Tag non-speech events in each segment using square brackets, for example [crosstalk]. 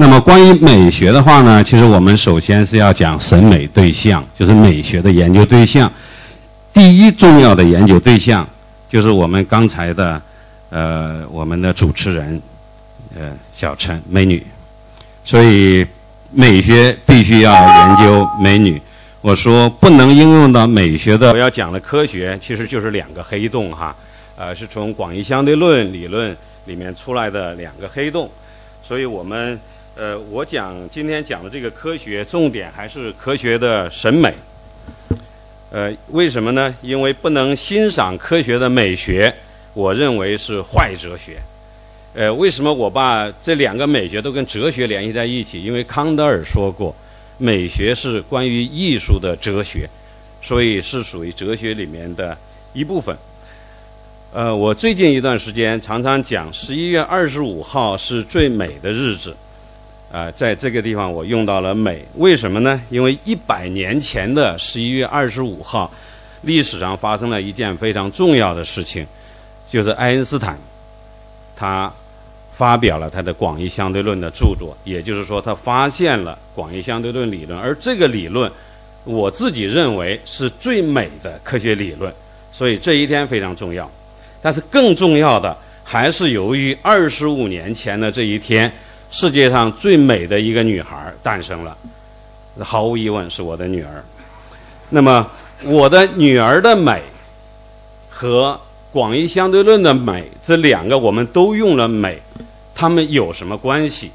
那么关于美学的话呢，其实我们首先是要讲审美对象，就是美学的研究对象。第一重要的研究对象就是我们刚才的，呃，我们的主持人，呃，小陈美女。所以美学必须要研究美女。我说不能应用到美学的，我要讲的科学其实就是两个黑洞哈，呃，是从广义相对论理论里面出来的两个黑洞。所以我们。呃，我讲今天讲的这个科学，重点还是科学的审美。呃，为什么呢？因为不能欣赏科学的美学，我认为是坏哲学。呃，为什么我把这两个美学都跟哲学联系在一起？因为康德尔说过，美学是关于艺术的哲学，所以是属于哲学里面的一部分。呃，我最近一段时间常常讲，十一月二十五号是最美的日子。啊，在这个地方我用到了美，为什么呢？因为一百年前的十一月二十五号，历史上发生了一件非常重要的事情，就是爱因斯坦，他发表了他的广义相对论的著作，也就是说，他发现了广义相对论理论，而这个理论，我自己认为是最美的科学理论，所以这一天非常重要。但是更重要的还是由于二十五年前的这一天。世界上最美的一个女孩诞生了，毫无疑问是我的女儿。那么，我的女儿的美和广义相对论的美这两个，我们都用了美，它们有什么关系？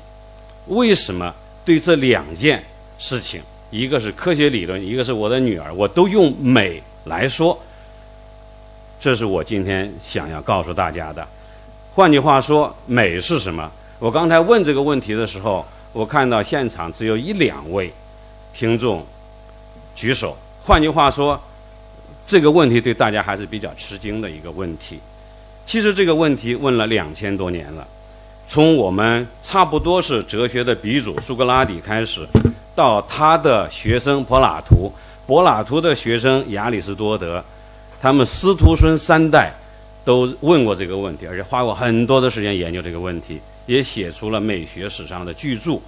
为什么对这两件事情，一个是科学理论，一个是我的女儿，我都用美来说？这是我今天想要告诉大家的。换句话说，美是什么？我刚才问这个问题的时候，我看到现场只有一两位听众举手。换句话说，这个问题对大家还是比较吃惊的一个问题。其实这个问题问了两千多年了，从我们差不多是哲学的鼻祖苏格拉底开始，到他的学生柏拉图，柏拉图的学生亚里士多德，他们师徒孙三代都问过这个问题，而且花过很多的时间研究这个问题。也写出了美学史上的巨著。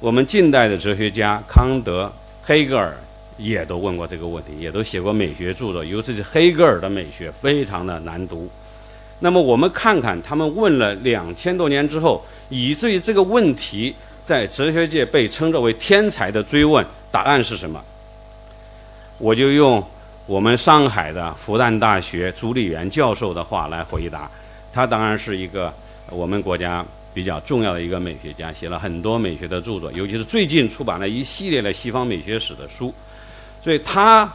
我们近代的哲学家康德、黑格尔也都问过这个问题，也都写过美学著作。尤其是黑格尔的美学非常的难读。那么我们看看他们问了两千多年之后，以至于这个问题在哲学界被称作为天才的追问，答案是什么？我就用我们上海的复旦大学朱立元教授的话来回答。他当然是一个我们国家比较重要的一个美学家，写了很多美学的著作，尤其是最近出版了一系列的西方美学史的书。所以他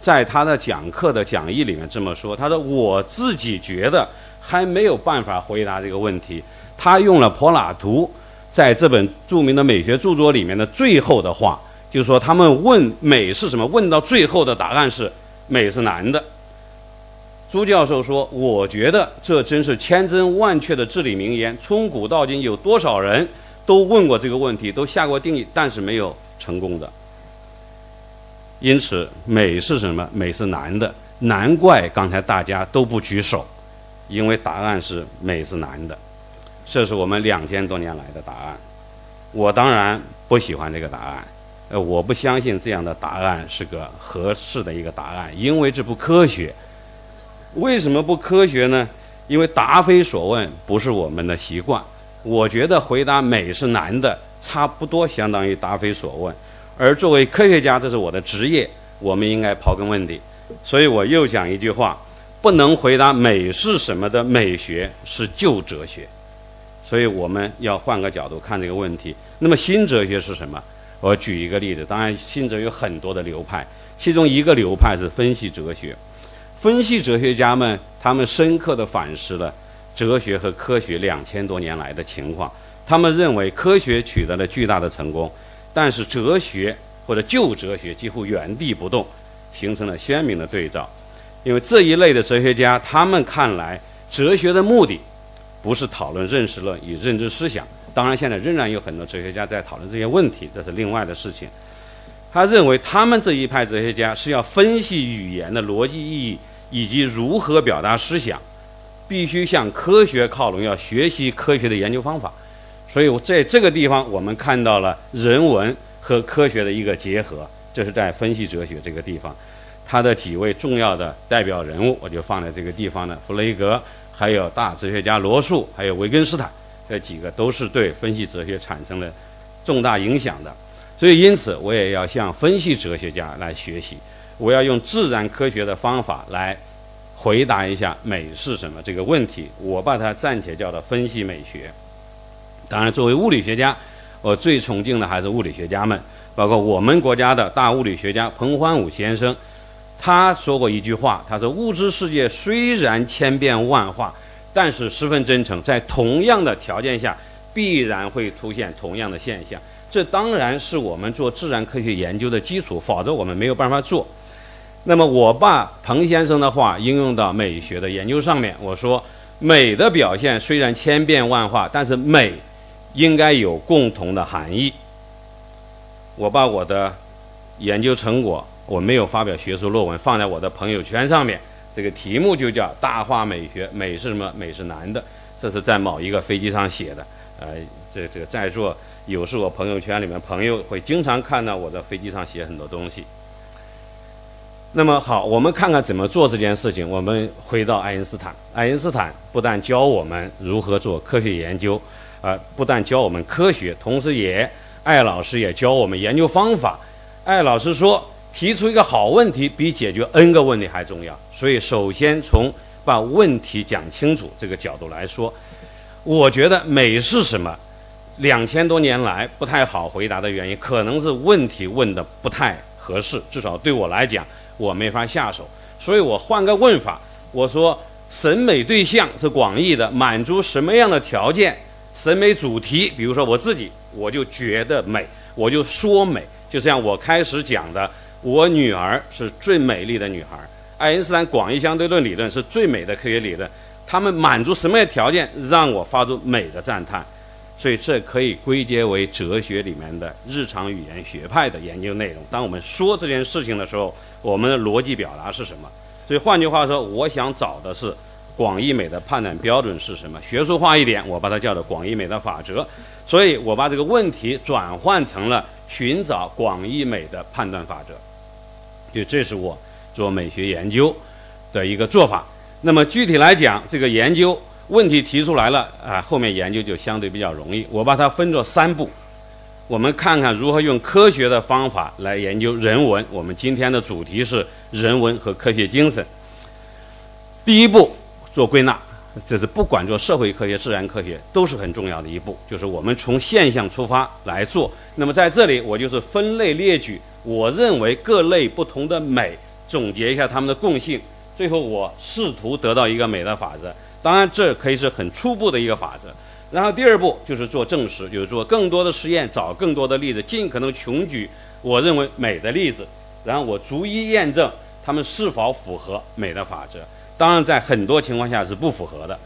在他的讲课的讲义里面这么说：“他说我自己觉得还没有办法回答这个问题。”他用了柏拉图在这本著名的美学著作里面的最后的话，就是说他们问美是什么，问到最后的答案是美是男的。朱教授说：“我觉得这真是千真万确的至理名言。从古到今，有多少人都问过这个问题，都下过定义，但是没有成功的。因此，美是什么？美是难的。难怪刚才大家都不举手，因为答案是美是难的。这是我们两千多年来的答案。我当然不喜欢这个答案。呃，我不相信这样的答案是个合适的一个答案，因为这不科学。”为什么不科学呢？因为答非所问不是我们的习惯。我觉得回答美是难的，差不多相当于答非所问。而作为科学家，这是我的职业，我们应该刨根问底。所以我又讲一句话：不能回答美是什么的美学是旧哲学。所以我们要换个角度看这个问题。那么新哲学是什么？我举一个例子。当然，新哲学有很多的流派，其中一个流派是分析哲学。分析哲学家们，他们深刻地反思了哲学和科学两千多年来的情况。他们认为科学取得了巨大的成功，但是哲学或者旧哲学几乎原地不动，形成了鲜明的对照。因为这一类的哲学家，他们看来，哲学的目的不是讨论认识论与认知思想。当然，现在仍然有很多哲学家在讨论这些问题，这是另外的事情。他认为，他们这一派哲学家是要分析语言的逻辑意义以及如何表达思想，必须向科学靠拢，要学习科学的研究方法。所以在这个地方，我们看到了人文和科学的一个结合。这是在分析哲学这个地方，他的几位重要的代表人物，我就放在这个地方呢。弗雷格，还有大哲学家罗素，还有维根斯坦，这几个都是对分析哲学产生了重大影响的。所以，因此我也要向分析哲学家来学习，我要用自然科学的方法来回答一下美是什么这个问题。我把它暂且叫做分析美学。当然，作为物理学家，我最崇敬的还是物理学家们，包括我们国家的大物理学家彭桓武先生。他说过一句话，他说：“物质世界虽然千变万化，但是十分真诚，在同样的条件下，必然会出现同样的现象。这当然是我们做自然科学研究的基础，否则我们没有办法做。”那么，我把彭先生的话应用到美学的研究上面，我说：“美的表现虽然千变万化，但是美。”应该有共同的含义。我把我的研究成果，我没有发表学术论文，放在我的朋友圈上面。这个题目就叫“大话美学”，美是什么？美是难的。这是在某一个飞机上写的。呃，这这个在座有时我朋友圈里面朋友会经常看到我在飞机上写很多东西。那么好，我们看看怎么做这件事情。我们回到爱因斯坦，爱因斯坦不但教我们如何做科学研究。啊，不但教我们科学，同时也艾老师也教我们研究方法。艾老师说，提出一个好问题比解决 N 个问题还重要。所以，首先从把问题讲清楚这个角度来说，我觉得美是什么？两千多年来不太好回答的原因，可能是问题问的不太合适，至少对我来讲，我没法下手。所以我换个问法，我说，审美对象是广义的，满足什么样的条件？审美主题，比如说我自己，我就觉得美，我就说美，就像我开始讲的，我女儿是最美丽的女孩。爱因斯坦广义相对论理论是最美的科学理论，他们满足什么样的条件让我发出美的赞叹？所以这可以归结为哲学里面的日常语言学派的研究内容。当我们说这件事情的时候，我们的逻辑表达是什么？所以换句话说，我想找的是。广义美的判断标准是什么？学术化一点，我把它叫做广义美的法则。所以我把这个问题转换成了寻找广义美的判断法则。就这是我做美学研究的一个做法。那么具体来讲，这个研究问题提出来了啊，后面研究就相对比较容易。我把它分作三步，我们看看如何用科学的方法来研究人文。我们今天的主题是人文和科学精神。第一步。做归纳，这是不管做社会科学、自然科学都是很重要的一步，就是我们从现象出发来做。那么在这里，我就是分类列举，我认为各类不同的美，总结一下它们的共性，最后我试图得到一个美的法则。当然，这可以是很初步的一个法则。然后第二步就是做证实，就是做更多的实验，找更多的例子，尽可能穷举我认为美的例子，然后我逐一验证它们是否符合美的法则。当然，在很多情况下是不符合的。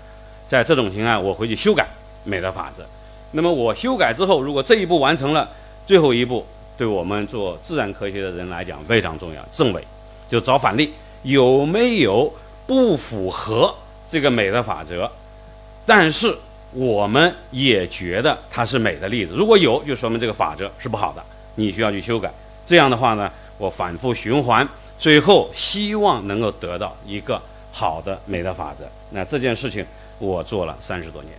在这种情况下，我回去修改美的法则。那么我修改之后，如果这一步完成了，最后一步对我们做自然科学的人来讲非常重要，证伪，就找反例，有没有不符合这个美的法则？但是我们也觉得它是美的例子。如果有，就说明这个法则是不好的，你需要去修改。这样的话呢，我反复循环，最后希望能够得到一个。好的美的法则，那这件事情我做了三十多年，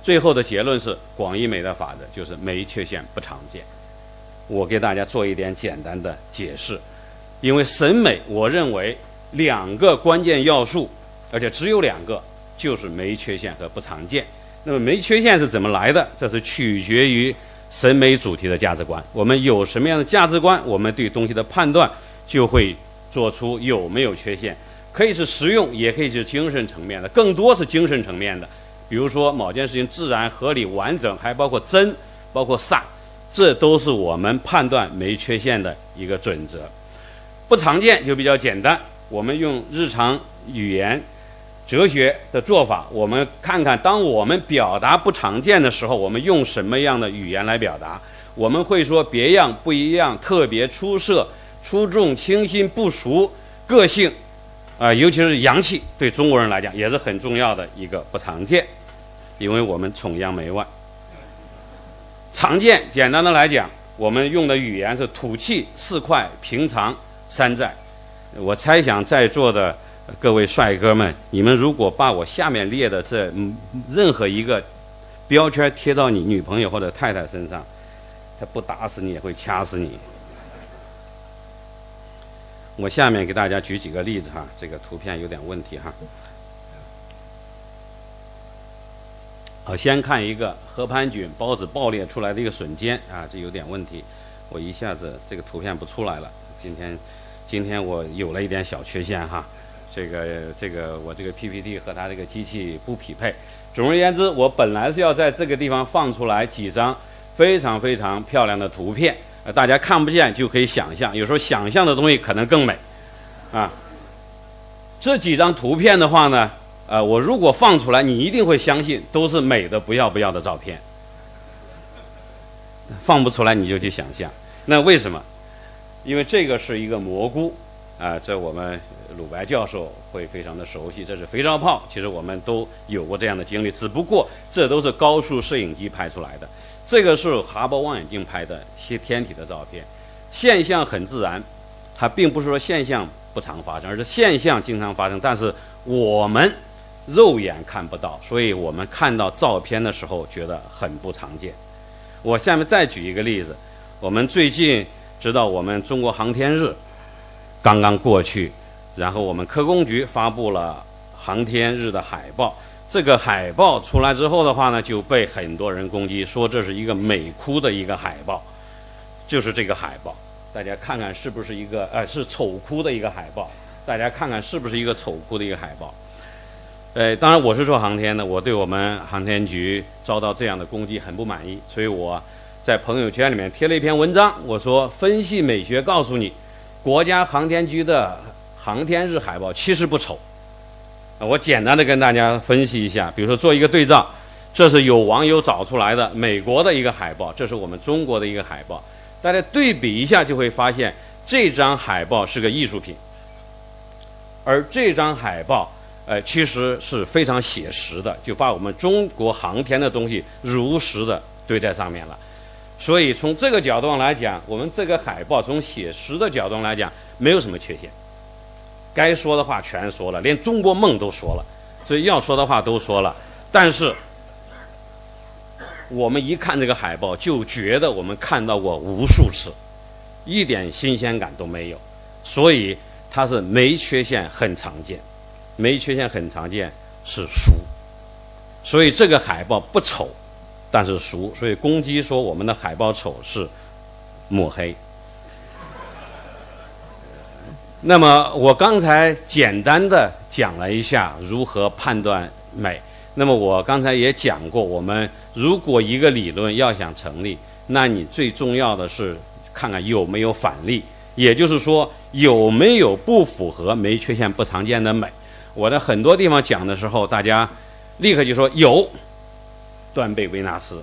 最后的结论是广义美的法则就是没缺陷不常见。我给大家做一点简单的解释，因为审美，我认为两个关键要素，而且只有两个，就是没缺陷和不常见。那么没缺陷是怎么来的？这是取决于审美主题的价值观。我们有什么样的价值观，我们对东西的判断就会做出有没有缺陷。可以是实用，也可以是精神层面的，更多是精神层面的。比如说某件事情自然、合理、完整，还包括真，包括善，这都是我们判断没缺陷的一个准则。不常见就比较简单，我们用日常语言哲学的做法，我们看看，当我们表达不常见的时候，我们用什么样的语言来表达？我们会说别样、不一样、特别、出色、出众、清新、不俗、个性。啊，尤其是洋气，对中国人来讲也是很重要的一个不常见，因为我们崇洋媚外。常见，简单的来讲，我们用的语言是土气、四块、平常、山寨。我猜想在座的各位帅哥们，你们如果把我下面列的这任何一个标签贴到你女朋友或者太太身上，她不打死你也会掐死你。我下面给大家举几个例子哈，这个图片有点问题哈。好，先看一个河盘菌孢子爆裂出来的一个笋尖啊，这有点问题，我一下子这个图片不出来了。今天，今天我有了一点小缺陷哈，这个这个我这个 PPT 和它这个机器不匹配。总而言之，我本来是要在这个地方放出来几张非常非常漂亮的图片。呃，大家看不见就可以想象，有时候想象的东西可能更美，啊，这几张图片的话呢，呃，我如果放出来，你一定会相信都是美的不要不要的照片，放不出来你就去想象，那为什么？因为这个是一个蘑菇，啊，这我们鲁白教授会非常的熟悉，这是肥皂泡，其实我们都有过这样的经历，只不过这都是高速摄影机拍出来的。这个是哈勃望远镜拍的些天体的照片，现象很自然，它并不是说现象不常发生，而是现象经常发生，但是我们肉眼看不到，所以我们看到照片的时候觉得很不常见。我下面再举一个例子，我们最近知道我们中国航天日刚刚过去，然后我们科工局发布了航天日的海报。这个海报出来之后的话呢，就被很多人攻击，说这是一个美哭的一个海报，就是这个海报，大家看看是不是一个呃是丑哭的一个海报？大家看看是不是一个丑哭的一个海报？呃，当然我是做航天的，我对我们航天局遭到这样的攻击很不满意，所以我在朋友圈里面贴了一篇文章，我说分析美学告诉你，国家航天局的航天日海报其实不丑。我简单的跟大家分析一下，比如说做一个对照，这是有网友找出来的美国的一个海报，这是我们中国的一个海报，大家对比一下就会发现这张海报是个艺术品，而这张海报，呃，其实是非常写实的，就把我们中国航天的东西如实的堆在上面了。所以从这个角度上来讲，我们这个海报从写实的角度来讲，没有什么缺陷。该说的话全说了，连中国梦都说了，所以要说的话都说了。但是我们一看这个海报，就觉得我们看到过无数次，一点新鲜感都没有。所以它是没缺陷，很常见，没缺陷很常见是俗。所以这个海报不丑，但是俗。所以攻击说我们的海报丑是抹黑。那么我刚才简单的讲了一下如何判断美。那么我刚才也讲过，我们如果一个理论要想成立，那你最重要的是看看有没有反例，也就是说有没有不符合没缺陷不常见的美。我在很多地方讲的时候，大家立刻就说有。断背维纳斯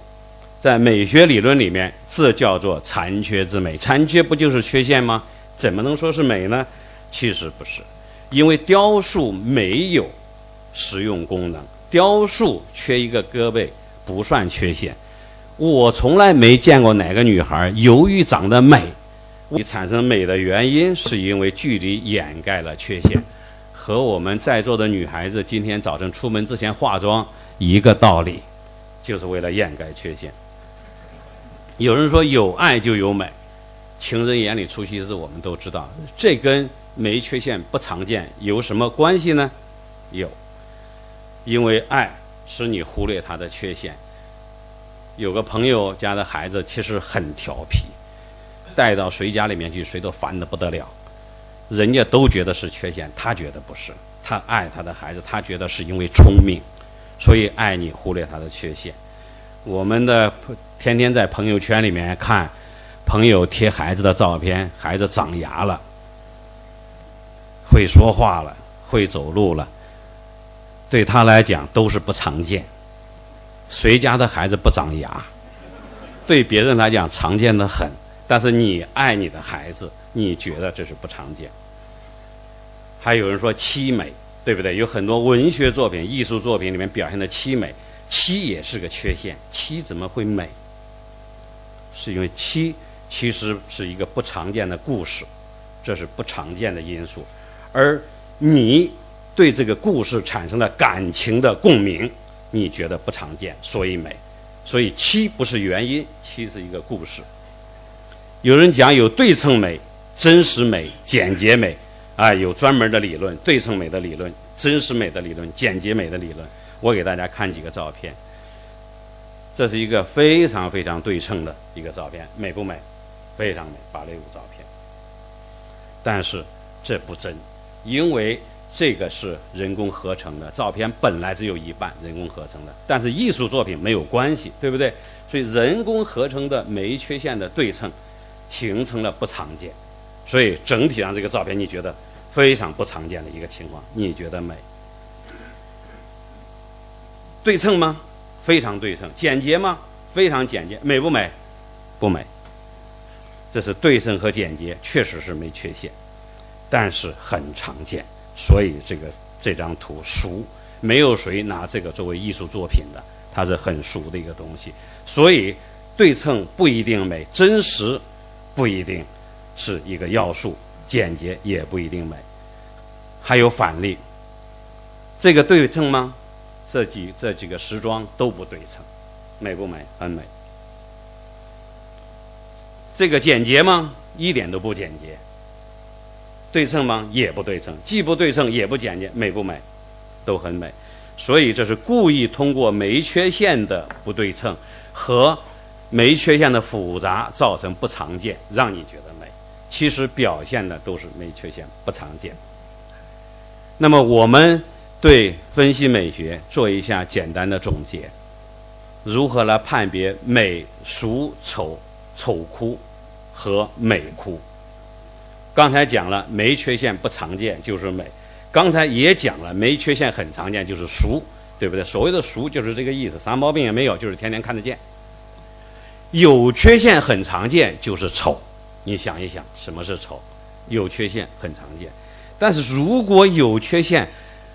在美学理论里面，这叫做残缺之美。残缺不就是缺陷吗？怎么能说是美呢？其实不是，因为雕塑没有实用功能，雕塑缺一个胳膊不算缺陷。我从来没见过哪个女孩由于长得美，你产生美的原因是因为距离掩盖了缺陷，和我们在座的女孩子今天早晨出门之前化妆一个道理，就是为了掩盖缺陷。有人说有爱就有美，情人眼里出西施，我们都知道，这跟。没缺陷不常见有什么关系呢？有，因为爱使你忽略他的缺陷。有个朋友家的孩子其实很调皮，带到谁家里面去，谁都烦得不得了。人家都觉得是缺陷，他觉得不是。他爱他的孩子，他觉得是因为聪明，所以爱你忽略他的缺陷。我们的天天在朋友圈里面看朋友贴孩子的照片，孩子长牙了。会说话了，会走路了，对他来讲都是不常见。谁家的孩子不长牙？对别人来讲常见的很，但是你爱你的孩子，你觉得这是不常见。还有人说凄美，对不对？有很多文学作品、艺术作品里面表现的凄美，凄也是个缺陷，凄怎么会美？是因为凄其实是一个不常见的故事，这是不常见的因素，而你对这个故事产生了感情的共鸣，你觉得不常见，所以美。所以七不是原因，七是一个故事。有人讲有对称美、真实美、简洁美，啊，有专门的理论，对称美的理论、真实美的理论、简洁美的理论。我给大家看几个照片。这是一个非常非常对称的一个照片，美不美？非常美，芭蕾舞照片。但是这不真，因为这个是人工合成的照片，本来只有一半人工合成的，但是艺术作品没有关系，对不对？所以人工合成的没缺陷的对称，形成了不常见。所以整体上这个照片你觉得非常不常见的一个情况，你觉得美？对称吗？非常对称，简洁吗？非常简洁，美不美？不美。这是对称和简洁，确实是没缺陷，但是很常见，所以这个这张图俗，没有谁拿这个作为艺术作品的，它是很俗的一个东西。所以对称不一定美，真实不一定是一个要素，简洁也不一定美。还有反例，这个对称吗？这几这几个时装都不对称，美不美？很美。这个简洁吗？一点都不简洁。对称吗？也不对称，既不对称也不简洁，美不美？都很美。所以这是故意通过没缺陷的不对称和没缺陷的复杂造成不常见，让你觉得美。其实表现的都是没缺陷、不常见。那么我们。对分析美学做一下简单的总结，如何来判别美、俗、丑、丑哭和美哭？刚才讲了没缺陷不常见就是美，刚才也讲了没缺陷很常见就是俗，对不对？所谓的俗就是这个意思，啥毛病也没有，就是天天看得见。有缺陷很常见就是丑，你想一想什么是丑？有缺陷很常见，但是如果有缺陷。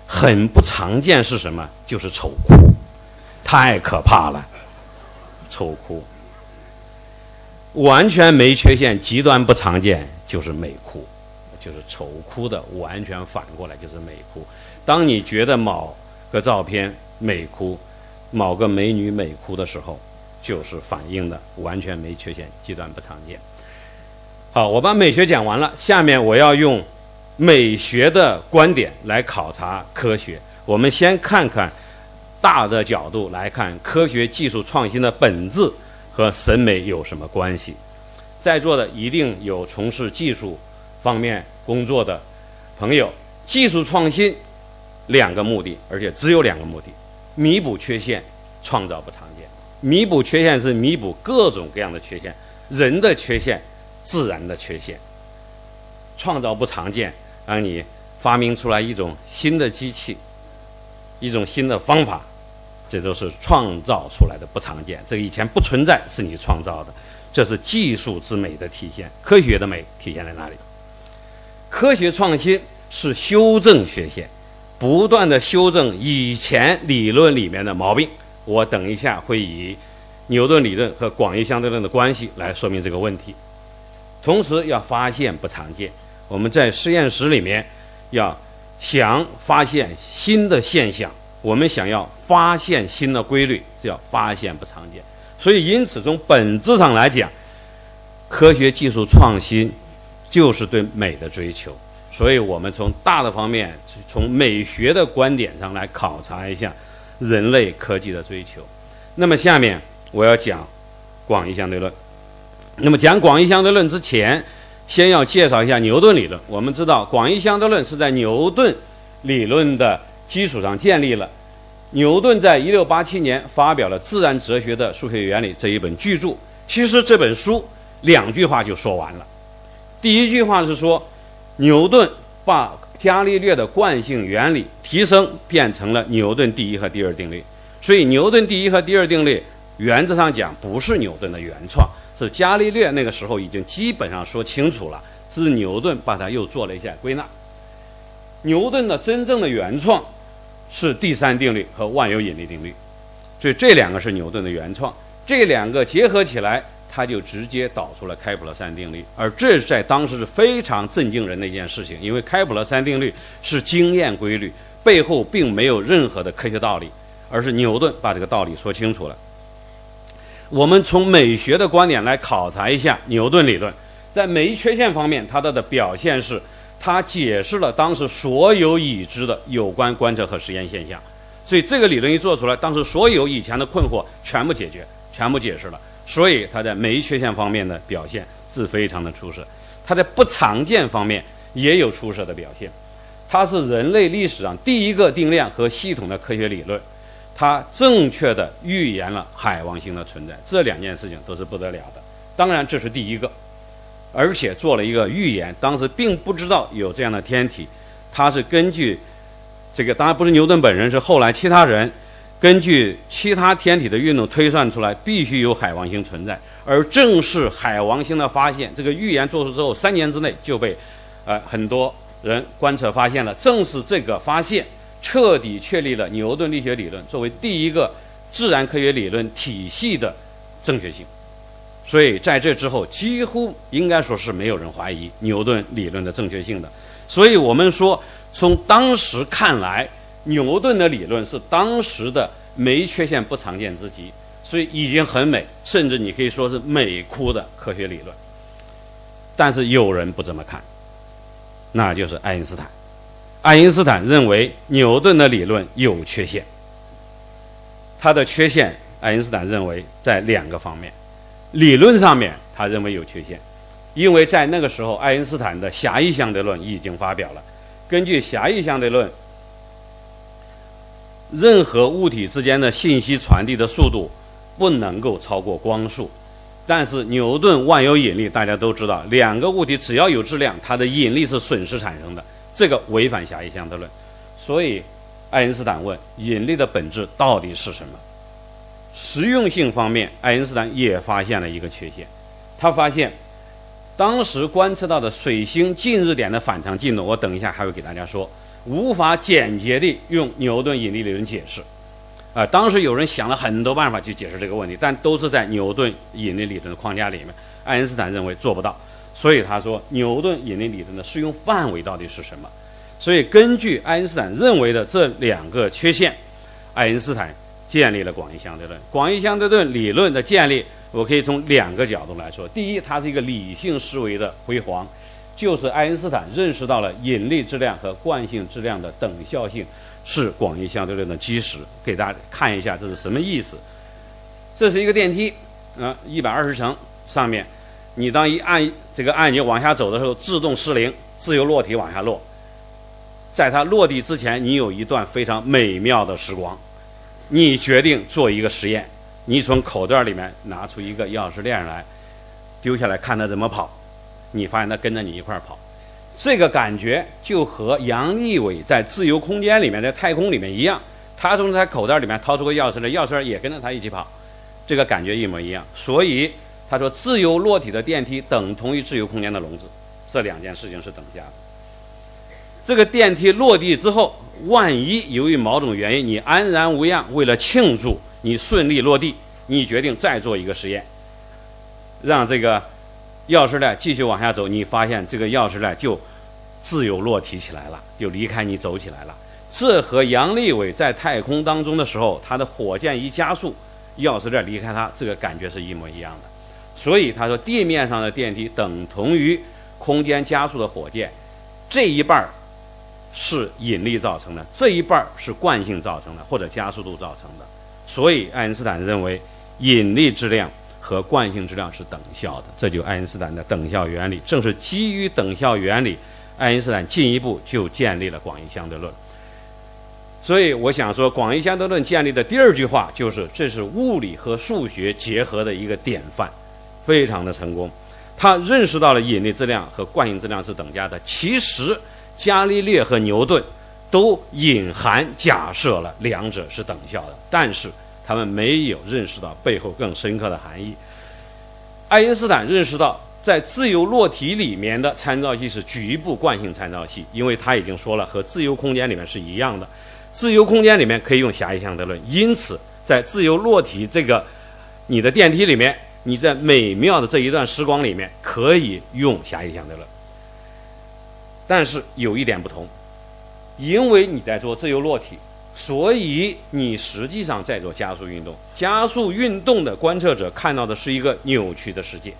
很不常见是什么？就是丑哭，太可怕了。丑哭，完全没缺陷，极端不常见就是美哭，就是丑哭的完全反过来就是美哭。当你觉得某个照片美哭，某个美女美哭的时候，就是反映的完全没缺陷，极端不常见。好，我把美学讲完了，下面我要用。美学的观点来考察科学，我们先看看大的角度来看科学技术创新的本质和审美有什么关系。在座的一定有从事技术方面工作的朋友，技术创新两个目的，而且只有两个目的：弥补缺陷，创造不常见。弥补缺陷是弥补各种各样的缺陷，人的缺陷，自然的缺陷，创造不常见。让你发明出来一种新的机器，一种新的方法，这都是创造出来的不常见。这个以前不存在，是你创造的，这是技术之美的体现。科学的美体现在哪里？科学创新是修正缺陷，不断的修正以前理论里面的毛病。我等一下会以牛顿理论和广义相对论的关系来说明这个问题，同时要发现不常见。我们在实验室里面，要想发现新的现象，我们想要发现新的规律，叫发现不常见。所以，因此从本质上来讲，科学技术创新就是对美的追求。所以我们从大的方面，从美学的观点上来考察一下人类科技的追求。那么，下面我要讲广义相对论。那么，讲广义相对论之前。先要介绍一下牛顿理论。我们知道，广义相对论是在牛顿理论的基础上建立了。牛顿在一六八七年发表了《自然哲学的数学原理》这一本巨著。其实这本书两句话就说完了。第一句话是说，牛顿把伽利略的惯性原理提升变成了牛顿第一和第二定律。所以，牛顿第一和第二定律原则上讲不是牛顿的原创。是伽利略那个时候已经基本上说清楚了，是牛顿把它又做了一下归纳。牛顿的真正的原创是第三定律和万有引力定律，所以这两个是牛顿的原创。这两个结合起来，他就直接导出了开普勒三定律，而这在当时是非常震惊人的一件事情，因为开普勒三定律是经验规律，背后并没有任何的科学道理，而是牛顿把这个道理说清楚了。我们从美学的观点来考察一下牛顿理论，在酶缺陷方面，它的的表现是，它解释了当时所有已知的有关观测和实验现象，所以这个理论一做出来，当时所有以前的困惑全部解决，全部解释了。所以它在酶缺陷方面的表现是非常的出色，它在不常见方面也有出色的表现。它是人类历史上第一个定量和系统的科学理论，它正确的预言了海王星的存在，这两件事情都是不得了的。当然这是第一个，而且做了一个预言，当时并不知道有这样的天体，它是根据这个，当然不是牛顿本人，是后来其他人。根据其他天体的运动推算出来，必须有海王星存在。而正是海王星的发现，这个预言做出之后，三年之内就被，呃，很多人观测发现了。正是这个发现，彻底确立了牛顿力学理论作为第一个自然科学理论体系的正确性。所以在这之后，几乎应该说是没有人怀疑牛顿理论的正确性的。所以我们说，从当时看来。牛顿的理论是当时的没缺陷不常见之极，所以已经很美，甚至你可以说是美哭的科学理论。但是有人不这么看，那就是爱因斯坦。爱因斯坦认为牛顿的理论有缺陷。他的缺陷，爱因斯坦认为在两个方面：理论上面，他认为有缺陷，因为在那个时候，爱因斯坦的狭义相对论已经发表了。根据狭义相对论。任何物体之间的信息传递的速度不能够超过光速，但是牛顿万有引力大家都知道，两个物体只要有质量，它的引力是损失产生的，这个违反狭义相对论。所以，爱因斯坦问引力的本质到底是什么？实用性方面，爱因斯坦也发现了一个缺陷，他发现当时观测到的水星近日点的反常进度，我等一下还会给大家说。无法简洁地用牛顿引力理论解释，啊，当时有人想了很多办法去解释这个问题，但都是在牛顿引力理论的框架里面。爱因斯坦认为做不到，所以他说牛顿引力理论的适用范围到底是什么？所以根据爱因斯坦认为的这两个缺陷，爱因斯坦建立了广义相对论。广义相对论理论的建立，我可以从两个角度来说：第一，它是一个理性思维的辉煌。就是爱因斯坦认识到了引力质量和惯性质量的等效性是广义相对论的基石。给大家看一下这是什么意思？这是一个电梯，嗯，一百二十层上面，你当一按这个按钮往下走的时候，自动失灵，自由落体往下落。在它落地之前，你有一段非常美妙的时光。你决定做一个实验，你从口袋里面拿出一个钥匙链来，丢下来看它怎么跑。你发现它跟着你一块儿跑，这个感觉就和杨利伟在自由空间里面，在太空里面一样。他从他口袋里面掏出个钥匙来，钥匙也跟着他一起跑，这个感觉一模一样。所以他说，自由落体的电梯等同于自由空间的笼子，这两件事情是等价的。这个电梯落地之后，万一由于某种原因你安然无恙，为了庆祝你顺利落地，你决定再做一个实验，让这个。钥匙链继续往下走，你发现这个钥匙链就自由落体起来了，就离开你走起来了。这和杨利伟在太空当中的时候，他的火箭一加速，钥匙链离开他，这个感觉是一模一样的。所以他说，地面上的电梯等同于空间加速的火箭，这一半儿是引力造成的，这一半是惯性造成的或者加速度造成的。所以爱因斯坦认为引力质量。和惯性质量是等效的，这就爱因斯坦的等效原理。正是基于等效原理，爱因斯坦进一步就建立了广义相对论。所以我想说，广义相对论建立的第二句话就是：这是物理和数学结合的一个典范，非常的成功。他认识到了引力质量和惯性质量是等价的。其实，伽利略和牛顿都隐含假设了两者是等效的，但是。他们没有认识到背后更深刻的含义。爱因斯坦认识到，在自由落体里面的参照系是局部惯性参照系，因为他已经说了，和自由空间里面是一样的。自由空间里面可以用狭义相对论，因此在自由落体这个你的电梯里面，你在美妙的这一段时光里面可以用狭义相对论。但是有一点不同，因为你在做自由落体，所以你实际上在做加速运动。加速运动的观测者看到的是一个扭曲的世界，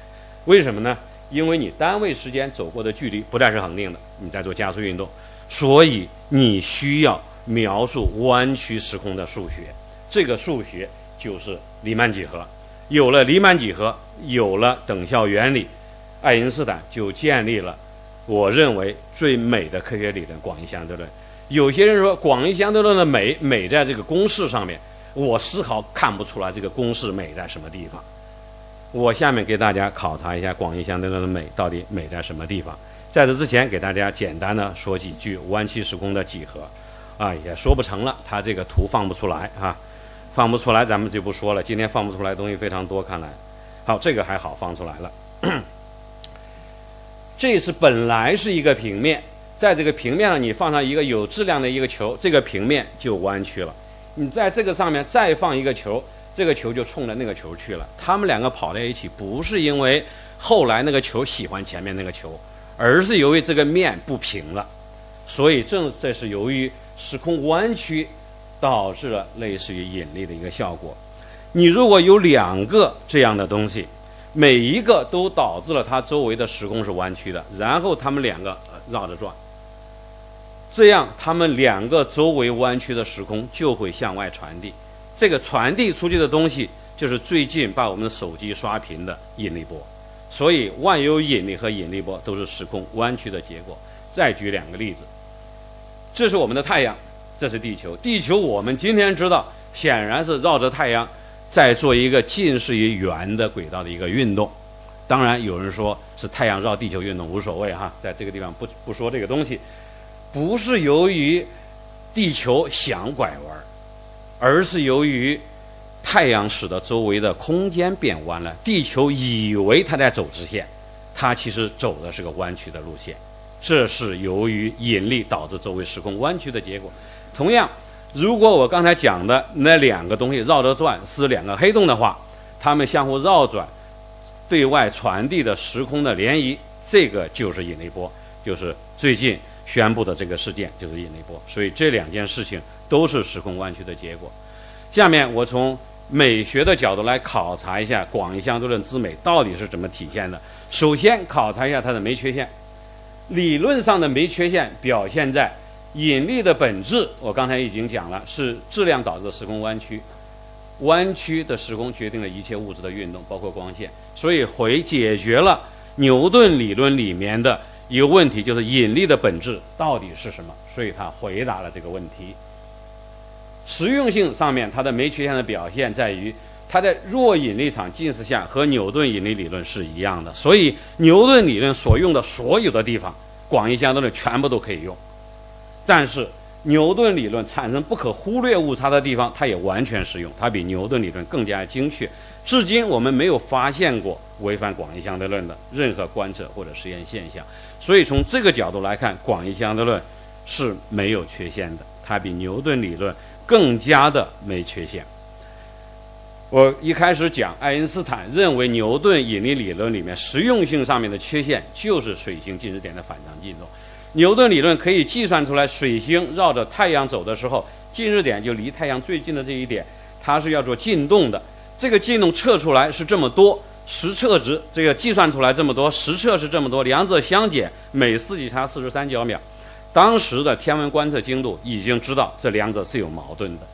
为什么呢？因为你单位时间走过的距离不再是恒定的，你在做加速运动，所以你需要描述弯曲时空的数学。这个数学就是黎曼几何。有了黎曼几何，有了等效原理，爱因斯坦就建立了我认为最美的科学理论——广义相对论。有些人说广义相对论的美美在这个公式上面，我丝毫看不出来这个公式美在什么地方。我下面给大家考察一下广义相对论的美到底美在什么地方。在这之前，给大家简单的说几句弯曲时空的几何，啊，也说不成了，它这个图放不出来啊，放不出来，咱们就不说了。今天放不出来东西非常多，看来，好，这个还好放出来了。这是本来是一个平面，在这个平面上你放上一个有质量的一个球，这个平面就弯曲了。你在这个上面再放一个球。这个球就冲着那个球去了。他们两个跑在一起，不是因为后来那个球喜欢前面那个球，而是由于这个面不平了。所以正这是由于时空弯曲导致了类似于引力的一个效果。你如果有两个这样的东西，每一个都导致了它周围的时空是弯曲的，然后它们两个绕着转，这样它们两个周围弯曲的时空就会向外传递。这个传递出去的东西，就是最近把我们的手机刷屏的引力波。所以，万有引力和引力波都是时空弯曲的结果。再举两个例子，这是我们的太阳，这是地球。地球我们今天知道，显然是绕着太阳在做一个近似于圆的轨道的一个运动。当然，有人说是太阳绕地球运动，无所谓哈，在这个地方不不说这个东西，不是由于地球想拐弯。而是由于太阳使得周围的空间变弯了，地球以为它在走直线，它其实走的是个弯曲的路线。这是由于引力导致周围时空弯曲的结果。同样，如果我刚才讲的那两个东西绕着转是两个黑洞的话，它们相互绕转，对外传递的时空的涟漪，这个就是引力波，就是最近宣布的这个事件就是引力波。所以这两件事情。都是时空弯曲的结果。下面我从美学的角度来考察一下广义相对论之美到底是怎么体现的。首先考察一下它的没缺陷。理论上的没缺陷表现在引力的本质，我刚才已经讲了，是质量导致的时空弯曲。弯曲的时空决定了一切物质的运动，包括光线。所以回解决了牛顿理论里面的一个问题，就是引力的本质到底是什么？所以他回答了这个问题。实用性上面，它的没缺陷的表现在于，它在弱引力场近似下和牛顿引力理论是一样的，所以牛顿理论所用的所有的地方，广义相对论全部都可以用。但是牛顿理论产生不可忽略误差的地方，它也完全适用，它比牛顿理论更加精确。至今我们没有发现过违反广义相对论的任何观测或者实验现象，所以从这个角度来看，广义相对论是没有缺陷的，它比牛顿理论。更加的没缺陷。我一开始讲，爱因斯坦认为牛顿引力理论里面实用性上面的缺陷就是水星近日点的反常进动。牛顿理论可以计算出来，水星绕着太阳走的时候，近日点就离太阳最近的这一点，它是要做进动的。这个进动测出来是这么多，实测值这个计算出来这么多，实测是这么多，两者相减，每四级差四十三角秒。当时的天文观测精度已经知道这两者是有矛盾的，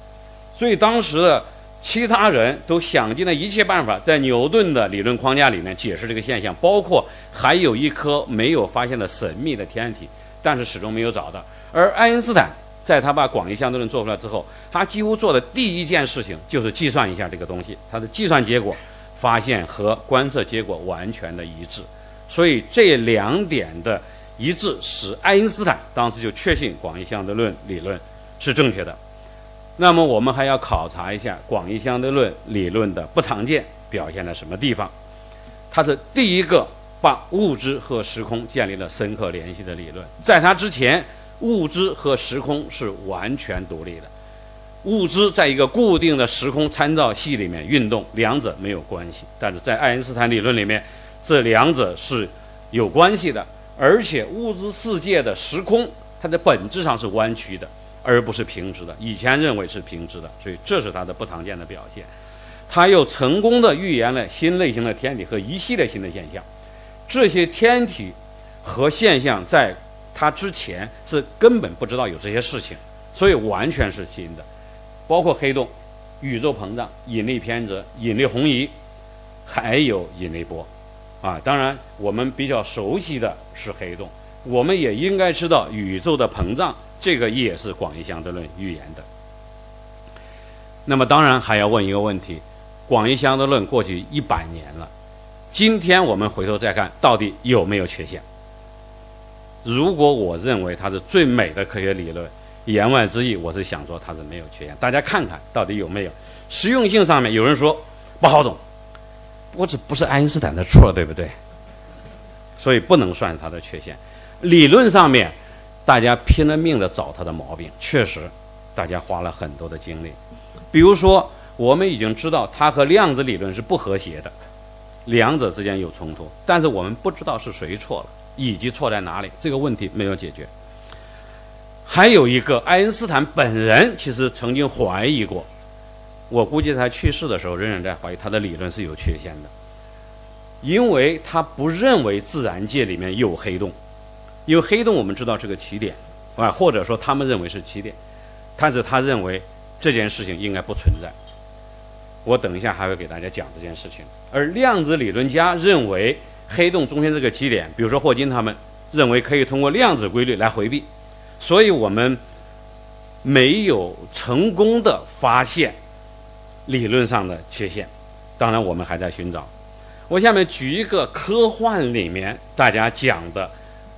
所以当时的其他人都想尽了一切办法，在牛顿的理论框架里面解释这个现象，包括还有一颗没有发现的神秘的天体，但是始终没有找到。而爱因斯坦在他把广义相对论做出来之后，他几乎做的第一件事情就是计算一下这个东西，他的计算结果发现和观测结果完全的一致，所以这两点的。一致使爱因斯坦当时就确信广义相对论理论是正确的。那么我们还要考察一下广义相对论理论的不常见表现在什么地方？它的第一个把物质和时空建立了深刻联系的理论。在它之前，物质和时空是完全独立的。物质在一个固定的时空参照系里面运动，两者没有关系。但是在爱因斯坦理论里面，这两者是有关系的，而且物质世界的时空它的本质上是弯曲的，而不是平直的。以前认为是平直的，所以这是它的不常见的表现。他又成功的预言了新类型的天体和一系列新的现象。这些天体和现象在他之前是根本不知道有这些事情，所以完全是新的。包括黑洞、宇宙膨胀、引力偏折、引力红移，还有引力波，啊，当然我们比较熟悉的是黑洞，我们也应该知道宇宙的膨胀，这个也是广义相对论预言的。那么当然还要问一个问题：广义相对论过去一百年了，今天我们回头再看，到底有没有缺陷？如果我认为它是最美的科学理论。言外之意，我是想说它是没有缺陷。大家看看到底有没有实用性上面，有人说不好懂，我这不是爱因斯坦的错，对不对？所以不能算它的缺陷。理论上面，大家拼了命的找它的毛病，确实，大家花了很多的精力。比如说，我们已经知道它和量子理论是不和谐的，两者之间有冲突，但是我们不知道是谁错了，以及错在哪里，这个问题没有解决。还有一个，爱因斯坦本人其实曾经怀疑过，我估计他去世的时候仍然在怀疑他的理论是有缺陷的，因为他不认为自然界里面有黑洞，因为黑洞我们知道是个起点，啊，或者说他们认为是起点，但是他认为这件事情应该不存在。我等一下还会给大家讲这件事情。而量子理论家认为黑洞中间这个起点，比如说霍金他们认为可以通过量子规律来回避。所以我们没有成功的发现理论上的缺陷，当然我们还在寻找。我下面举一个科幻里面大家讲的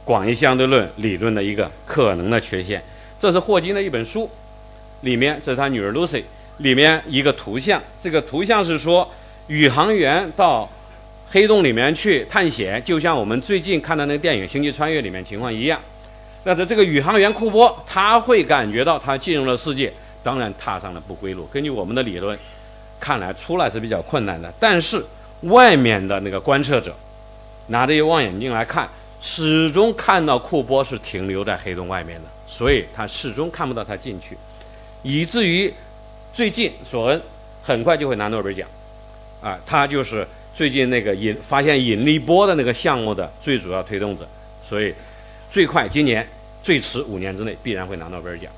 广义相对论理论的一个可能的缺陷，这是霍金的一本书，里面这是他女儿 Lucy 里面一个图像，这个图像是说宇航员到黑洞里面去探险，就像我们最近看的那个电影《星际穿越》里面情况一样。那在这个宇航员库珀，他会感觉到他进入了世界，当然踏上了不归路。根据我们的理论，看来出来是比较困难的。但是外面的那个观测者拿着一望远镜来看，始终看到库珀是停留在黑洞外面的，所以他始终看不到他进去，以至于最近索恩很快就会拿诺贝尔奖，啊，他就是最近那个引发现引力波的那个项目的最主要推动者，所以。最快今年，最迟五年之内必然会拿诺贝尔奖。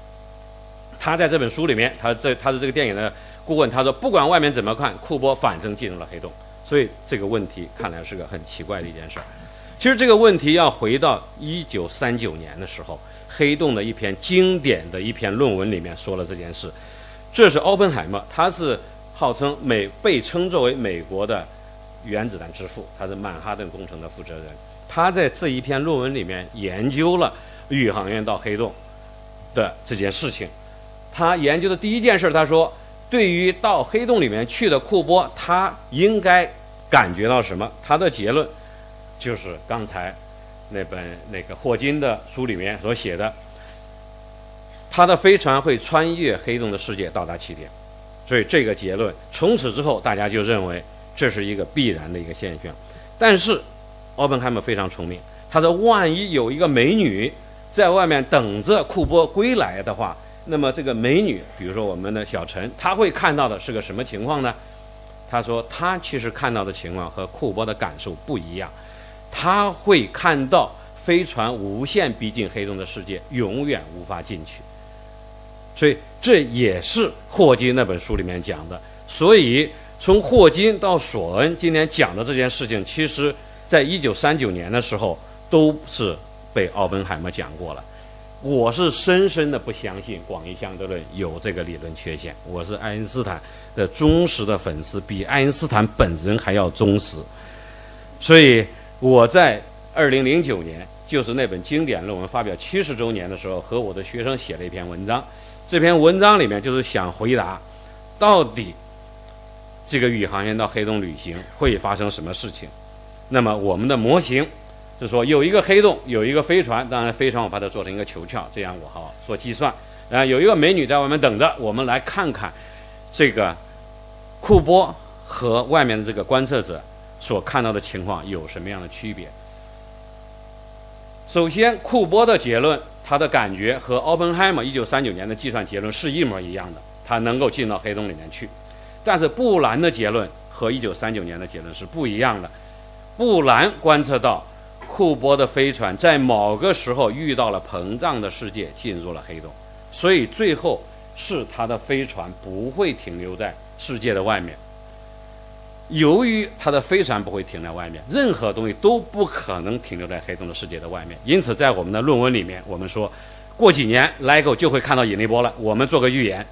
他在这本书里面，他这他是这个电影的顾问，他说不管外面怎么看，库珀反正进入了黑洞，所以这个问题看来是个很奇怪的一件事儿。其实这个问题要回到一九三九年的时候，黑洞的一篇经典的一篇论文里面说了这件事。这是奥本海默，他是号称美被称作为美国的原子弹之父，他是曼哈顿工程的负责人。他在这一篇论文里面研究了宇航员到黑洞的这件事情。他研究的第一件事，他说，对于到黑洞里面去的库珀，他应该感觉到什么？他的结论就是刚才那本那个霍金的书里面所写的，他的飞船会穿越黑洞的世界到达起点。所以这个结论从此之后，大家就认为这是一个必然的一个现象。但是。奥本海默非常聪明，他说：“万一有一个美女在外面等着库珀归来的话，那么这个美女，比如说我们的小陈，他会看到的是个什么情况呢？”他说：“他其实看到的情况和库珀的感受不一样，他会看到飞船无限逼近黑洞的世界，永远无法进去。所以这也是霍金那本书里面讲的。所以从霍金到索恩今天讲的这件事情，其实。”在一九三九年的时候，都是被奥本海默讲过了。我是深深的不相信广义相对论有这个理论缺陷。我是爱因斯坦的忠实的粉丝，比爱因斯坦本人还要忠实。所以我在二零零九年，就是那本经典论文发表七十周年的时候，和我的学生写了一篇文章。这篇文章里面就是想回答，到底这个宇航员到黑洞旅行会发生什么事情。那么我们的模型是说有一个黑洞，有一个飞船，当然飞船我把它做成一个球壳，这样我好做计算。啊，有一个美女在外面等着，我们来看看这个库波和外面的这个观测者所看到的情况有什么样的区别。首先，库波的结论，他的感觉和奥本海默一九三九年的计算结论是一模一样的，他能够进到黑洞里面去。但是布兰的结论和一九三九年的结论是不一样的。布兰观测到库波的飞船在某个时候遇到了膨胀的世界，进入了黑洞，所以最后是他的飞船不会停留在世界的外面。由于它的飞船不会停在外面，任何东西都不可能停留在黑洞的世界的外面。因此，在我们的论文里面，我们说过几年，LIGO 就会看到引力波了。我们做个预言，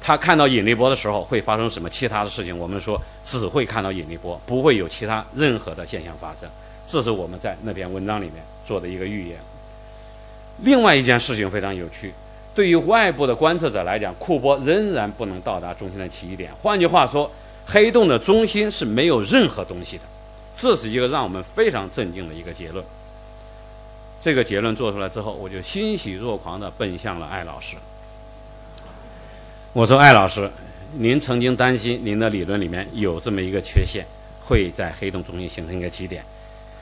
它看到引力波的时候会发生什么其他的事情？我们说只会看到引力波，不会有其他任何的现象发生。这是我们在那篇文章里面做的一个预言。另外一件事情非常有趣，对于外部的观测者来讲，库波仍然不能到达中心的起点。换句话说。黑洞的中心是没有任何东西的，这是一个让我们非常震惊的一个结论。这个结论做出来之后，我就欣喜若狂地奔向了艾老师。我说：“艾老师，您曾经担心您的理论里面有这么一个缺陷，会在黑洞中心形成一个起点。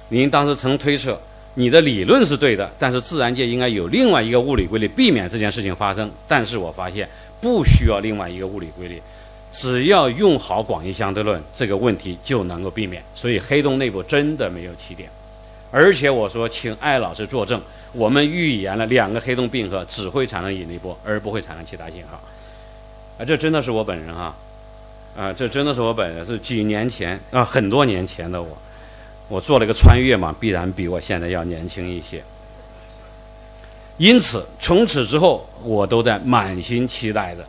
您当时曾推测你的理论是对的，但是自然界应该有另外一个物理规律避免这件事情发生。但是我发现不需要另外一个物理规律。”只要用好广义相对论，这个问题就能够避免。所以黑洞内部真的没有起点，而且我说，请艾老师作证，我们预言了两个黑洞并合只会产生引力波，而不会产生其他信号。啊，这真的是我本人哈，啊，这真的是我本人，是几年前啊，很多年前的我，我做了一个穿越嘛，必然比我现在要年轻一些。因此，从此之后，我都在满心期待着。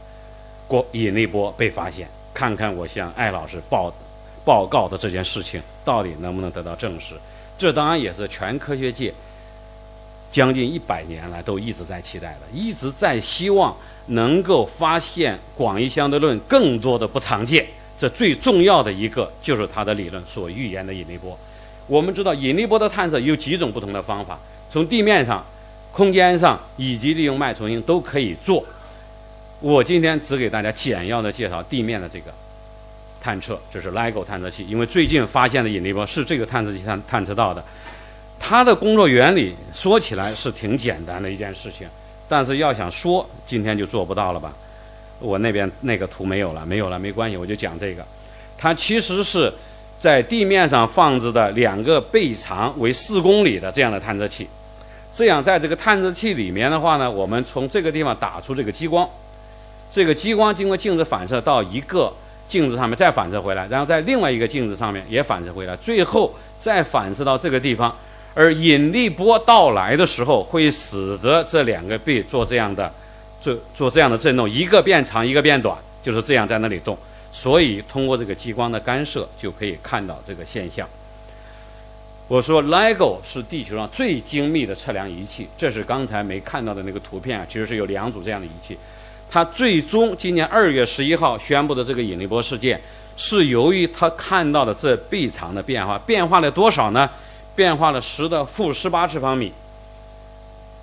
过引力波被发现，看看我向艾老师报报告的这件事情到底能不能得到证实？这当然也是全科学界将近一百年来都一直在期待的，一直在希望能够发现广义相对论更多的不常见。这最重要的一个就是它的理论所预言的引力波。我们知道引力波的探测有几种不同的方法，从地面上、空间上以及利用脉冲星都可以做。我今天只给大家简要的介绍地面的这个探测，这是 LIGO 探测器，因为最近发现的引力波是这个探测器探探测到的。它的工作原理说起来是挺简单的一件事情，但是要想说，今天就做不到了吧？我那边那个图没有了，没有了，没关系，我就讲这个。它其实是在地面上放置的两个倍长为四公里的这样的探测器，这样在这个探测器里面的话呢，我们从这个地方打出这个激光。这个激光经过镜子反射到一个镜子上面，再反射回来，然后在另外一个镜子上面也反射回来，最后再反射到这个地方。而引力波到来的时候，会使得这两个臂做这样的做做这样的震动，一个变长，一个变短，就是这样在那里动。所以通过这个激光的干涉，就可以看到这个现象。我说，LIGO 是地球上最精密的测量仪器，这是刚才没看到的那个图片啊，其实是有两组这样的仪器。他最终今年二月十一号宣布的这个引力波事件，是由于他看到的这倍长的变化，变化了多少呢？变化了十的负十八次方米，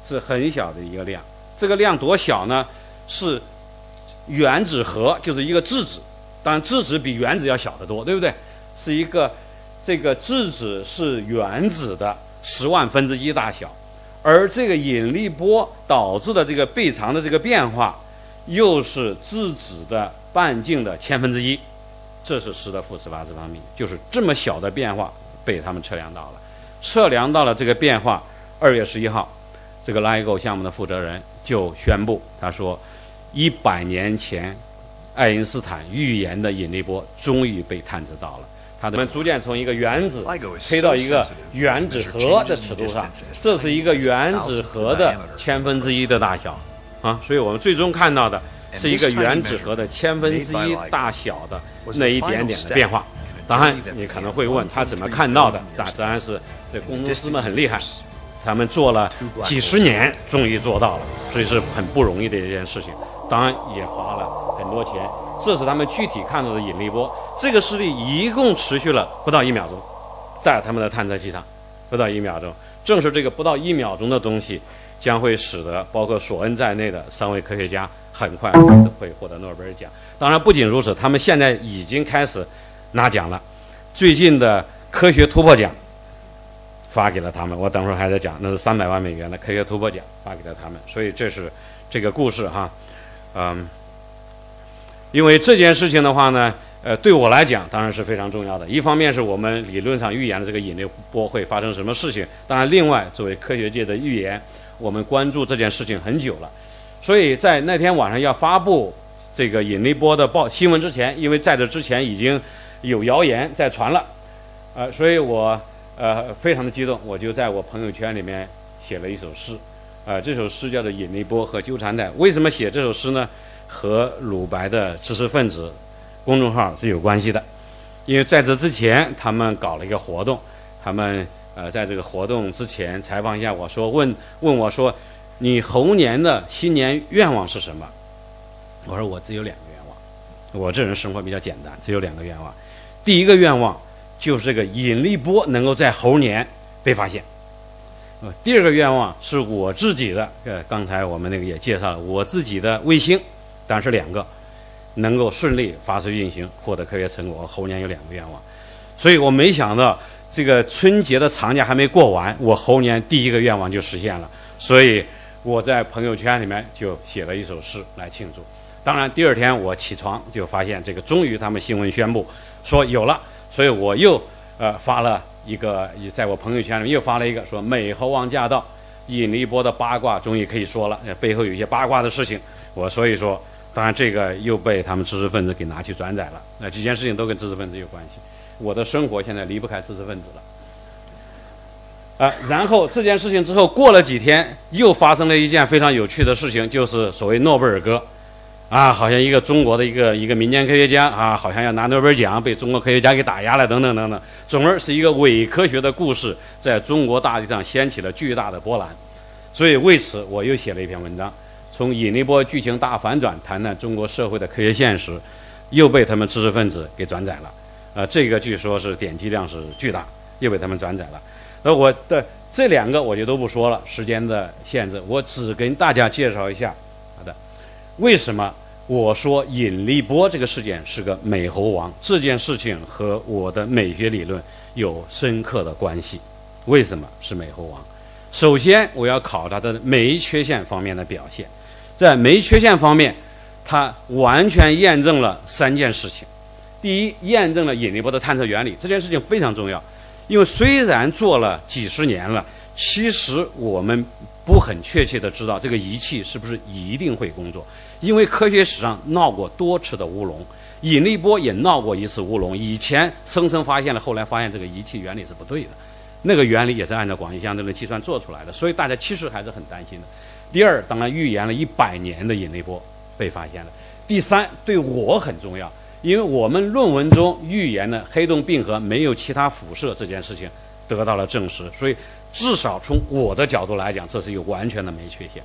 是很小的一个量。这个量多小呢？是原子核，就是一个质子，当然质子比原子要小得多，对不对？是一个这个质子是原子的十万分之一大小，而这个引力波导致的这个倍长的这个变化。又是质子的半径的千分之一，这是十的负十八次方米，就是这么小的变化被他们测量到了。测量到了这个变化，二月十一号，这个 LIGO 项目的负责人就宣布，他说，一百年前爱因斯坦预言的引力波终于被探测到了。他们逐渐从一个原子推到一个原子核的尺度上，这是一个原子核的千分之一的大小。啊，所以我们最终看到的是一个原子核的千分之一大小的那一点点的变化。当然，你可能会问他怎么看到的？那当然是这工程师们很厉害，他们做了几十年，终于做到了，所以是很不容易的一件事情。当然也花了很多钱。这是他们具体看到的引力波，这个事例一共持续了不到一秒钟，在他们的探测器上，不到一秒钟。正是这个不到一秒钟的东西，将会使得包括索恩在内的三位科学家很快会获得诺贝尔奖。当然，不仅如此，他们现在已经开始拿奖了。最近的科学突破奖发给了他们，我等会儿还在讲，那是三百万美元的科学突破奖发给了他们。所以这是这个故事哈，嗯，因为这件事情的话呢。呃，对我来讲当然是非常重要的。一方面是我们理论上预言的这个引力波会发生什么事情，当然另外作为科学界的预言，我们关注这件事情很久了。所以在那天晚上要发布这个引力波的报新闻之前，因为在这之前已经有谣言在传了，呃，所以我呃非常的激动，我就在我朋友圈里面写了一首诗，呃，这首诗叫做《引力波和纠缠带》。为什么写这首诗呢？和鲁白的知识分子。公众号是有关系的，因为在这之前，他们搞了一个活动，他们呃在这个活动之前采访一下我说问问我说，你猴年的新年愿望是什么？我说我只有两个愿望，我这人生活比较简单，只有两个愿望。第一个愿望就是这个引力波能够在猴年被发现，呃，第二个愿望是我自己的，呃，刚才我们那个也介绍了我自己的卫星，当然是两个。能够顺利发射运行，获得科学成果。猴年有两个愿望，所以我没想到这个春节的长假还没过完，我猴年第一个愿望就实现了。所以我在朋友圈里面就写了一首诗来庆祝。当然，第二天我起床就发现这个终于他们新闻宣布说有了，所以我又呃发了一个，在我朋友圈里面又发了一个说美猴王驾到，引力波的八卦终于可以说了，背后有一些八卦的事情。我所以说。当然，这个又被他们知识分子给拿去转载了。那几件事情都跟知识分子有关系。我的生活现在离不开知识分子了。啊，然后这件事情之后过了几天，又发生了一件非常有趣的事情，就是所谓诺贝尔歌，啊，好像一个中国的一个一个民间科学家啊，好像要拿诺贝尔奖，被中国科学家给打压了，等等等等。总而是一个伪科学的故事，在中国大地上掀起了巨大的波澜。所以为此，我又写了一篇文章。从引力波剧情大反转谈谈中国社会的科学现实，又被他们知识分子给转载了。呃，这个据说是点击量是巨大，又被他们转载了。那我的这两个我就都不说了，时间的限制，我只跟大家介绍一下。好的，为什么我说引力波这个事件是个美猴王？这件事情和我的美学理论有深刻的关系。为什么是美猴王？首先，我要考它的酶缺陷方面的表现。在酶缺陷方面，它完全验证了三件事情。第一，验证了引力波的探测原理，这件事情非常重要。因为虽然做了几十年了，其实我们不很确切的知道这个仪器是不是一定会工作。因为科学史上闹过多次的乌龙，引力波也闹过一次乌龙。以前声称发现了，后来发现这个仪器原理是不对的，那个原理也是按照广义相对论计算做出来的，所以大家其实还是很担心的。第二，当然预言了一百年的引力波被发现了。第三，对我很重要，因为我们论文中预言的黑洞并合没有其他辐射这件事情得到了证实，所以至少从我的角度来讲，这是有完全的没缺陷。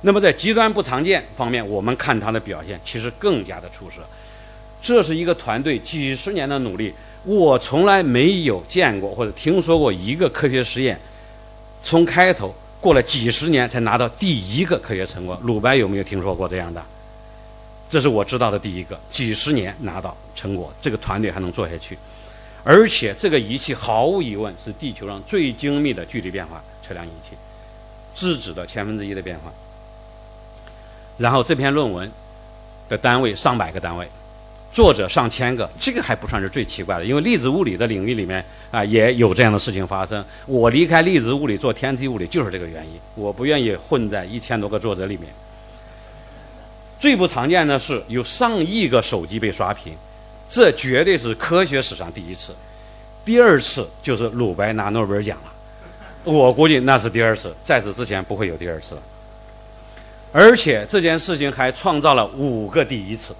那么在极端不常见方面，我们看它的表现其实更加的出色。这是一个团队几十年的努力，我从来没有见过或者听说过一个科学实验从开头。过了几十年才拿到第一个科学成果，鲁班有没有听说过这样的？这是我知道的第一个，几十年拿到成果，这个团队还能做下去，而且这个仪器毫无疑问是地球上最精密的距离变化测量仪器，质子的千分之一的变化。然后这篇论文的单位上百个单位。作者上千个，这个还不算是最奇怪的，因为粒子物理的领域里面啊也有这样的事情发生。我离开粒子物理做天体物理就是这个原因，我不愿意混在一千多个作者里面。最不常见的是有上亿个手机被刷屏，这绝对是科学史上第一次。第二次就是鲁白拿诺贝尔奖了，我估计那是第二次，在此之前不会有第二次了。而且这件事情还创造了五个第一次。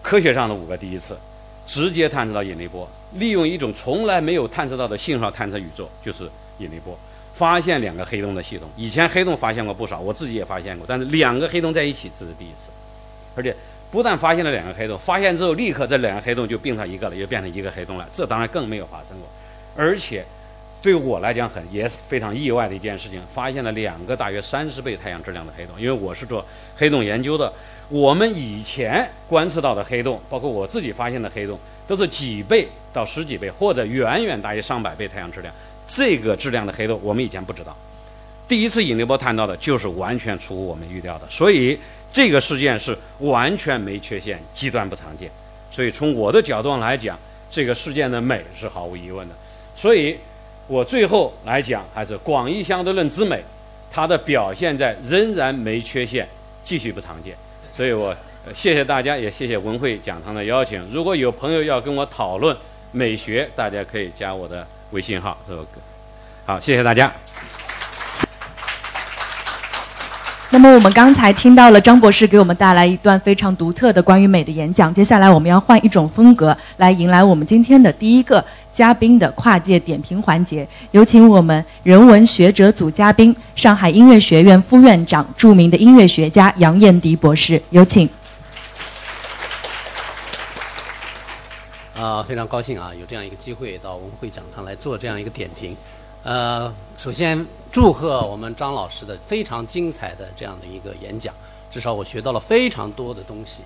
科学上的五个第一次，直接探测到引力波，利用一种从来没有探测到的信号探测宇宙，就是引力波，发现两个黑洞的系统。以前黑洞发现过不少，我自己也发现过，但是两个黑洞在一起这是第一次，而且不但发现了两个黑洞，发现之后立刻这两个黑洞就并成一个了，又变成一个黑洞了，这当然更没有发生过。而且对我来讲很也是非常意外的一件事情，发现了两个大约三十倍太阳质量的黑洞。因为我是做黑洞研究的，我们以前观测到的黑洞，包括我自己发现的黑洞，都是几倍到十几倍，或者远远大于上百倍太阳质量。这个质量的黑洞，我们以前不知道。第一次引力波探到的就是完全出乎我们预料的，所以这个事件是完全没缺陷，极端不常见。所以从我的角度上来讲，这个事件的美是毫无疑问的。所以，我最后来讲还是广义相对论之美，它的表现在仍然没缺陷，继续不常见。所以我谢谢大家，也谢谢文汇讲堂的邀请。如果有朋友要跟我讨论美学，大家可以加我的微信号。这个好，谢谢大家。那么我们刚才听到了张博士给我们带来一段非常独特的关于美的演讲，接下来我们要换一种风格来迎来我们今天的第一个嘉宾的跨界点评环节，有请我们人文学者组嘉宾、上海音乐学院副院长、著名的音乐学家杨彦迪博士，有请。啊，非常高兴啊，有这样一个机会到文汇讲堂来做这样一个点评。呃，首先祝贺我们张老师的非常精彩的这样的一个演讲，至少我学到了非常多的东西。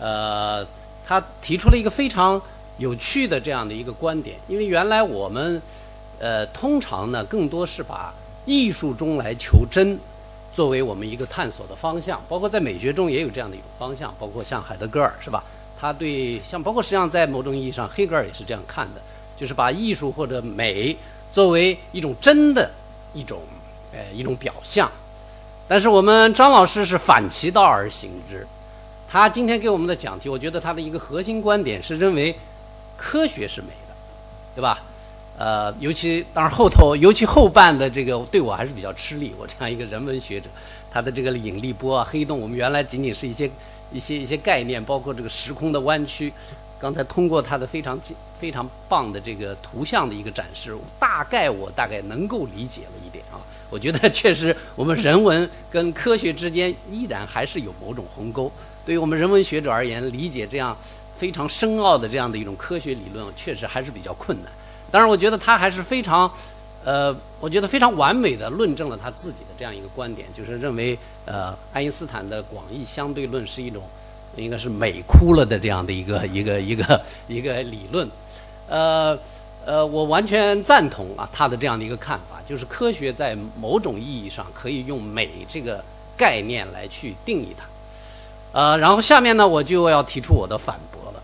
呃，他提出了一个非常有趣的这样的一个观点，因为原来我们呃通常呢更多是把艺术中来求真作为我们一个探索的方向，包括在美学中也有这样的一种方向，包括像海德格尔是吧？他对像包括实际上在某种意义上，黑格尔也是这样看的，就是把艺术或者美。作为一种真的，一种，呃，一种表象，但是我们张老师是反其道而行之。他今天给我们的讲题，我觉得他的一个核心观点是认为科学是美的，对吧？呃，尤其当然后头，尤其后半的这个对我还是比较吃力。我这样一个人文学者，他的这个引力波啊、黑洞，我们原来仅仅是一些一些一些概念，包括这个时空的弯曲。刚才通过他的非常非常棒的这个图像的一个展示，大概我大概能够理解了一点啊。我觉得确实我们人文跟科学之间依然还是有某种鸿沟。对于我们人文学者而言，理解这样非常深奥的这样的一种科学理论，确实还是比较困难。当然，我觉得他还是非常，呃，我觉得非常完美的论证了他自己的这样一个观点，就是认为呃，爱因斯坦的广义相对论是一种。应该是美哭了的这样的一个 [laughs] 一个一个一个理论，呃呃，我完全赞同啊他的这样的一个看法，就是科学在某种意义上可以用美这个概念来去定义它，呃，然后下面呢我就要提出我的反驳了，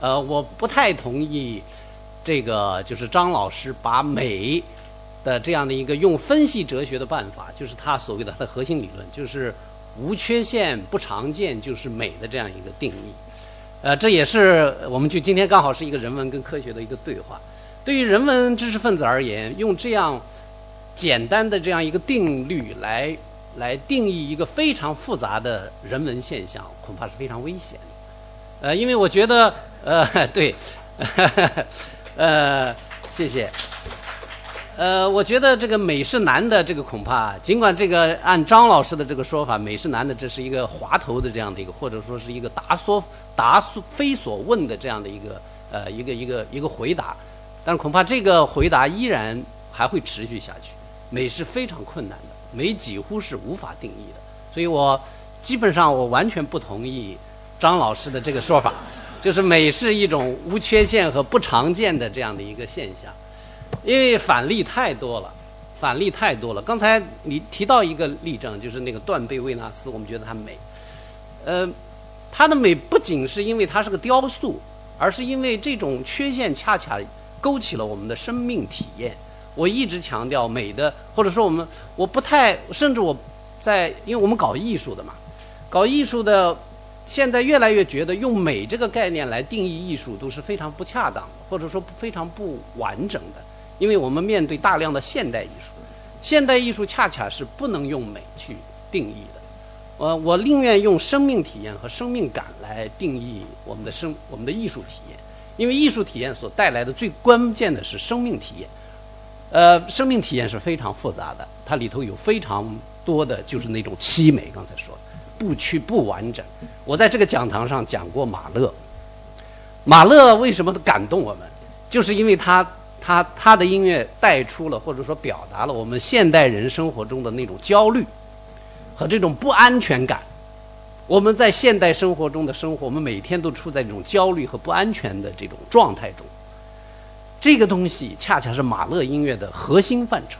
呃，我不太同意这个就是张老师把美的这样的一个用分析哲学的办法，就是他所谓的他的核心理论，就是。无缺陷、不常见就是美的这样一个定义，呃，这也是我们就今天刚好是一个人文跟科学的一个对话。对于人文知识分子而言，用这样简单的这样一个定律来来定义一个非常复杂的人文现象，恐怕是非常危险的。呃，因为我觉得，呃，对，[laughs] 呃，谢谢。呃，我觉得这个美是难的，这个恐怕尽管这个按张老师的这个说法，美是难的，这是一个滑头的这样的一个，或者说是一个答所答非所问的这样的一个呃一个一个一个回答，但是恐怕这个回答依然还会持续下去。美是非常困难的，美几乎是无法定义的，所以我基本上我完全不同意张老师的这个说法，就是美是一种无缺陷和不常见的这样的一个现象。因为反例太多了，反例太多了。刚才你提到一个例证，就是那个断背维纳斯，我们觉得它美。呃，它的美不仅是因为它是个雕塑，而是因为这种缺陷恰恰勾起了我们的生命体验。我一直强调美的，或者说我们我不太，甚至我在，因为我们搞艺术的嘛，搞艺术的现在越来越觉得用美这个概念来定义艺术都是非常不恰当的，或者说非常不完整的。因为我们面对大量的现代艺术，现代艺术恰恰是不能用美去定义的。呃，我宁愿用生命体验和生命感来定义我们的生我们的艺术体验，因为艺术体验所带来的最关键的是生命体验。呃，生命体验是非常复杂的，它里头有非常多的就是那种凄美。刚才说不屈不完整。我在这个讲堂上讲过马勒，马勒为什么感动我们，就是因为他。他他的音乐带出了或者说表达了我们现代人生活中的那种焦虑和这种不安全感。我们在现代生活中的生活，我们每天都处在这种焦虑和不安全的这种状态中。这个东西恰恰是马勒音乐的核心范畴。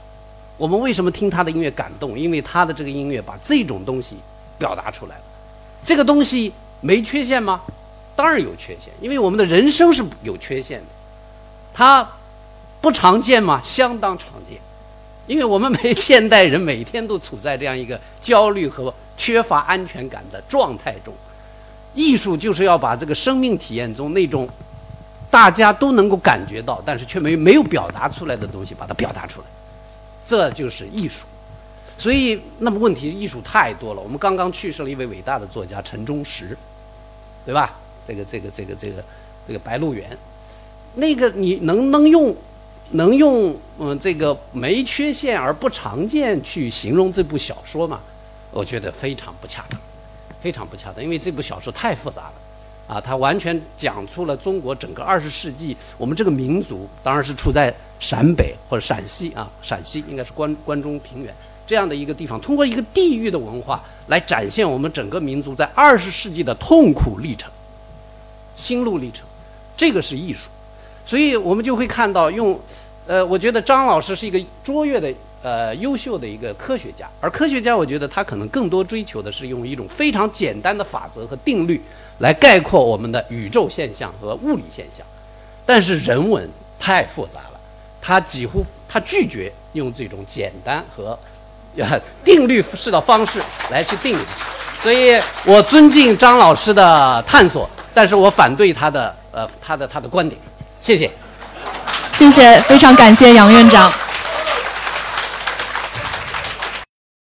我们为什么听他的音乐感动？因为他的这个音乐把这种东西表达出来了。这个东西没缺陷吗？当然有缺陷，因为我们的人生是有缺陷的。他不常见吗？相当常见，因为我们每现代人每天都处在这样一个焦虑和缺乏安全感的状态中。艺术就是要把这个生命体验中那种大家都能够感觉到，但是却没没有表达出来的东西，把它表达出来。这就是艺术，所以那么问题，艺术太多了。我们刚刚去世了一位伟大的作家陈忠实，对吧？这个这个这个这个这个《白鹿原》，那个你能能用能用嗯这个没缺陷而不常见去形容这部小说吗？我觉得非常不恰当，非常不恰当，因为这部小说太复杂了。啊，它完全讲出了中国整个二十世纪，我们这个民族当然是处在陕北或者陕西啊，陕西应该是关关中平原这样的一个地方，通过一个地域的文化来展现我们整个民族在二十世纪的痛苦历程、心路历程，这个是艺术，所以我们就会看到用，呃，我觉得张老师是一个卓越的、呃优秀的一个科学家，而科学家我觉得他可能更多追求的是用一种非常简单的法则和定律。来概括我们的宇宙现象和物理现象，但是人文太复杂了，他几乎他拒绝用这种简单和定律式的方式来去定义，所以我尊敬张老师的探索，但是我反对他的呃他的他的观点，谢谢，谢谢，非常感谢杨院长。